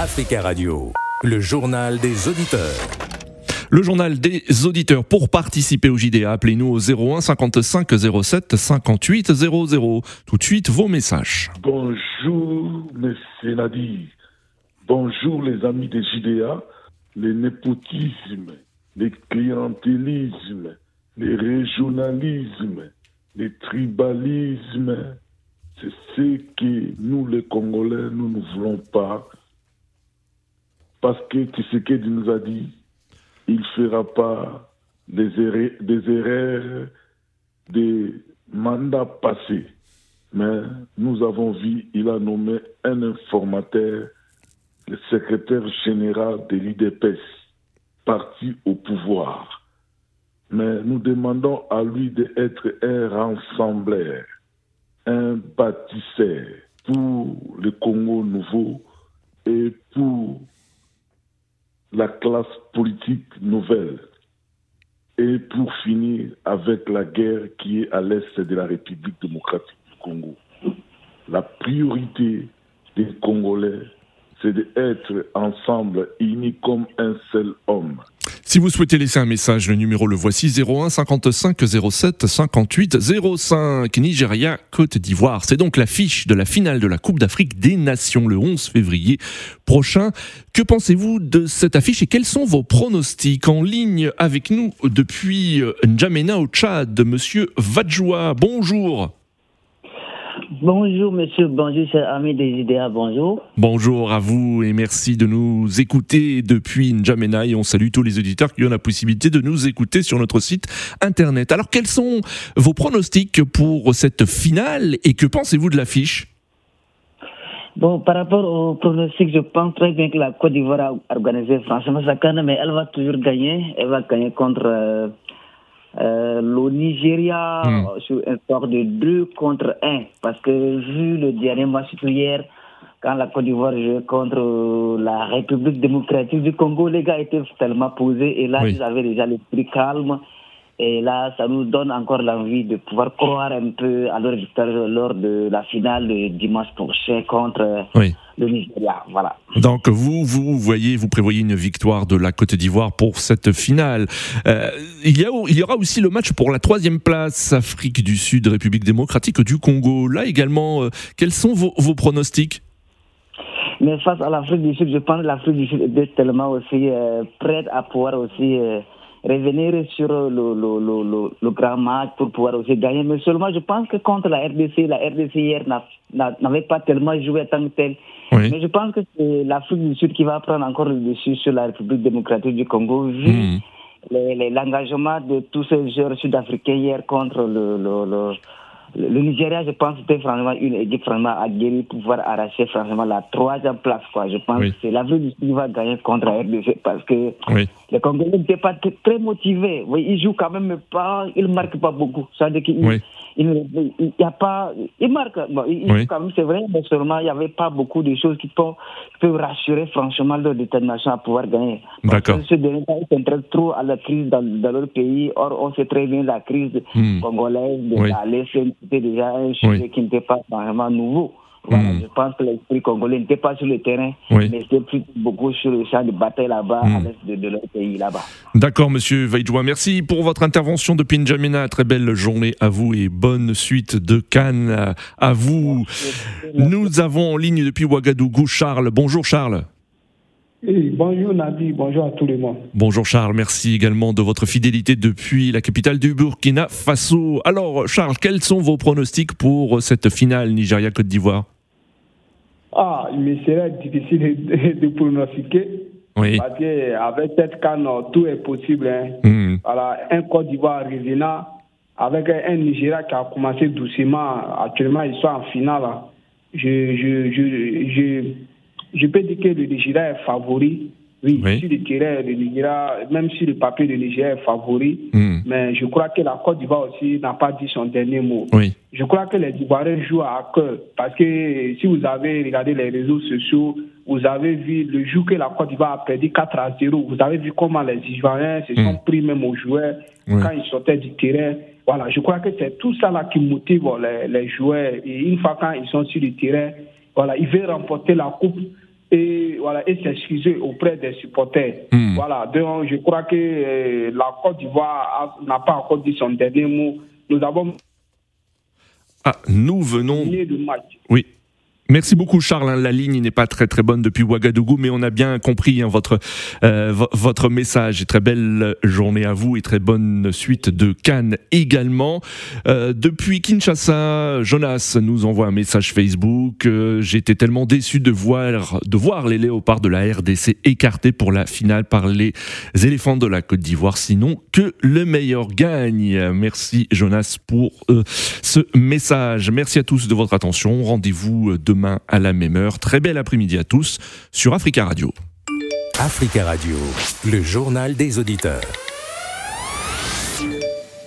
Africa Radio, le journal des auditeurs. Le journal des auditeurs. Pour participer au JDA, appelez-nous au 01 55 07 58 00. Tout de suite, vos messages. Bonjour, Monsieur Nadi. Bonjour, les amis des JDA. Les népotismes, les clientélismes, les régionalismes, les tribalismes, c'est ce que nous, les Congolais, nous ne voulons pas. Parce que Tshisekedi nous a dit, il ne fera pas des erreurs, des mandats passés. Mais nous avons vu, il a nommé un informateur, le secrétaire général de l'IDPS, parti au pouvoir. Mais nous demandons à lui d'être un rassembleur un bâtisseur pour le Congo nouveau et pour la classe politique nouvelle et pour finir avec la guerre qui est à l'est de la République démocratique du Congo. La priorité des Congolais, c'est d'être ensemble, unis comme un seul homme. Si vous souhaitez laisser un message, le numéro le voici 01 55 07 58 05 Nigeria Côte d'Ivoire. C'est donc l'affiche de la finale de la Coupe d'Afrique des Nations le 11 février prochain. Que pensez-vous de cette affiche et quels sont vos pronostics en ligne avec nous depuis N'Djamena au Tchad Monsieur Vadjoua, bonjour. Bonjour monsieur, bonjour cher ami des idéas, bonjour. Bonjour à vous et merci de nous écouter depuis N'Djamena et on salue tous les auditeurs qui ont la possibilité de nous écouter sur notre site internet. Alors quels sont vos pronostics pour cette finale et que pensez-vous de l'affiche? Bon, par rapport aux pronostics, je pense très bien que la Côte d'Ivoire a organisé franchement sa canne, mais elle va toujours gagner. Elle va gagner contre... Euh, euh, le Nigeria hmm. sur un score de 2 contre 1. Parce que vu le dernier match hier, quand la Côte d'Ivoire jouait contre la République démocratique du Congo, les gars étaient tellement posés et là, ils avaient déjà l'esprit calme. Et là, ça nous donne encore l'envie de pouvoir croire un peu à leur victoire lors de la finale de dimanche prochain contre le Nigeria. Voilà. Donc vous, vous voyez, vous prévoyez une victoire de la Côte d'Ivoire pour cette finale. Euh, il, y a, il y aura aussi le match pour la troisième place, Afrique du Sud, République démocratique du Congo. Là également, euh, quels sont vos, vos pronostics? Mais face à l'Afrique du Sud, je pense que l'Afrique du Sud est tellement aussi euh, prête à pouvoir aussi revenir sur le, le, le, le, grand match pour pouvoir aussi gagner. Mais seulement, je pense que contre la RDC, la RDC hier n'avait pas tellement joué tant que tel. Mais je pense que c'est l'Afrique du Sud qui va prendre encore le dessus sur la République démocratique du Congo, vu hmm. l'engagement de tous ces joueurs sud-africains hier contre le, le, le Nigeria, je pense, c'était franchement une équipe franchement aguerrie pour pouvoir arracher franchement la troisième place. Quoi. Je pense que c'est la du qui va gagner contre la RDC parce que les Congolais n'étaient pas très motivés. Oui, ils jouent quand même pas, ils ne marquent pas beaucoup. Ça veut dire qu'il il, y a pas, ils marquent, bon, ils, jouent quand même, c'est vrai, mais seulement il n'y avait pas beaucoup de choses qui peuvent, peuvent rassurer franchement leur détermination à pouvoir gagner. D'accord. Ce dernier temps, ils s'intéressent trop à la crise dans, dans, leur pays. Or, on sait très bien la crise hmm. congolaise de la c'était déjà un sujet qui n'était pas vraiment nouveau. Hmm. Je pense que l'esprit congolais n'était pas sur le terrain, mais c'était beaucoup sur le champ de bataille là-bas, à hmm. l'est de, leur pays là-bas. D'accord, monsieur Vaidjoua. Merci pour votre intervention depuis N'Djamena. Très belle journée à vous et bonne suite de Cannes à vous. Nous avons en ligne depuis Ouagadougou Charles. Bonjour Charles bonjour Nadi, bonjour à tous les monde. Bonjour Charles, merci également de votre fidélité depuis la capitale du Burkina Faso. Alors Charles, quels sont vos pronostics pour cette finale Nigeria-Côte d'Ivoire? Ah, il me serait difficile de, pronostiquer. Oui. Parce qu'avec cette canne, tout est possible. Hein. Hmm. un Côte d'Ivoire revenant avec un Nigeria qui a commencé doucement. Actuellement, ils sont en finale. Je, je, je, je je peux dire que le Nigeria est favori. Oui, sur le terrain, le Nigeria, même si le papier, le Nigeria est favori. Hmm. Mais je crois que la Côte d'Ivoire aussi n'a pas dit son dernier mot. Oui. Je crois que les Ivoiriens jouent à cœur. Parce que si vous avez regardé les réseaux sociaux, vous avez vu le jour que la Côte d'Ivoire a perdu 4 à 0. Vous avez vu comment les Ivoiriens se sont hmm. pris même aux joueurs quand ils sortaient du terrain. Voilà, je crois que c'est tout ça là qui motive les, les joueurs. Et une fois quand ils sont sur le terrain, voilà, ils veulent remporter la coupe et voilà et s'excuser auprès des supporters. Hmm. Voilà, donc je crois que euh, la Côte d'Ivoire n'a pas encore dit son dernier mot. Nous avons ah, nous venons. Oui, Merci beaucoup Charles. Hein. La ligne n'est pas très très bonne depuis Ouagadougou, mais on a bien compris hein, votre euh, votre message. Et très belle journée à vous et très bonne suite de Cannes également. Euh, depuis Kinshasa, Jonas nous envoie un message Facebook. Euh, J'étais tellement déçu de voir de voir les léopards de la RDC écartés pour la finale par les éléphants de la Côte d'Ivoire. Sinon que le meilleur gagne. Merci Jonas pour ce message. Merci à tous de votre attention. Rendez-vous à la même heure. Très bel après-midi à tous sur Africa Radio. Africa Radio, le journal des auditeurs.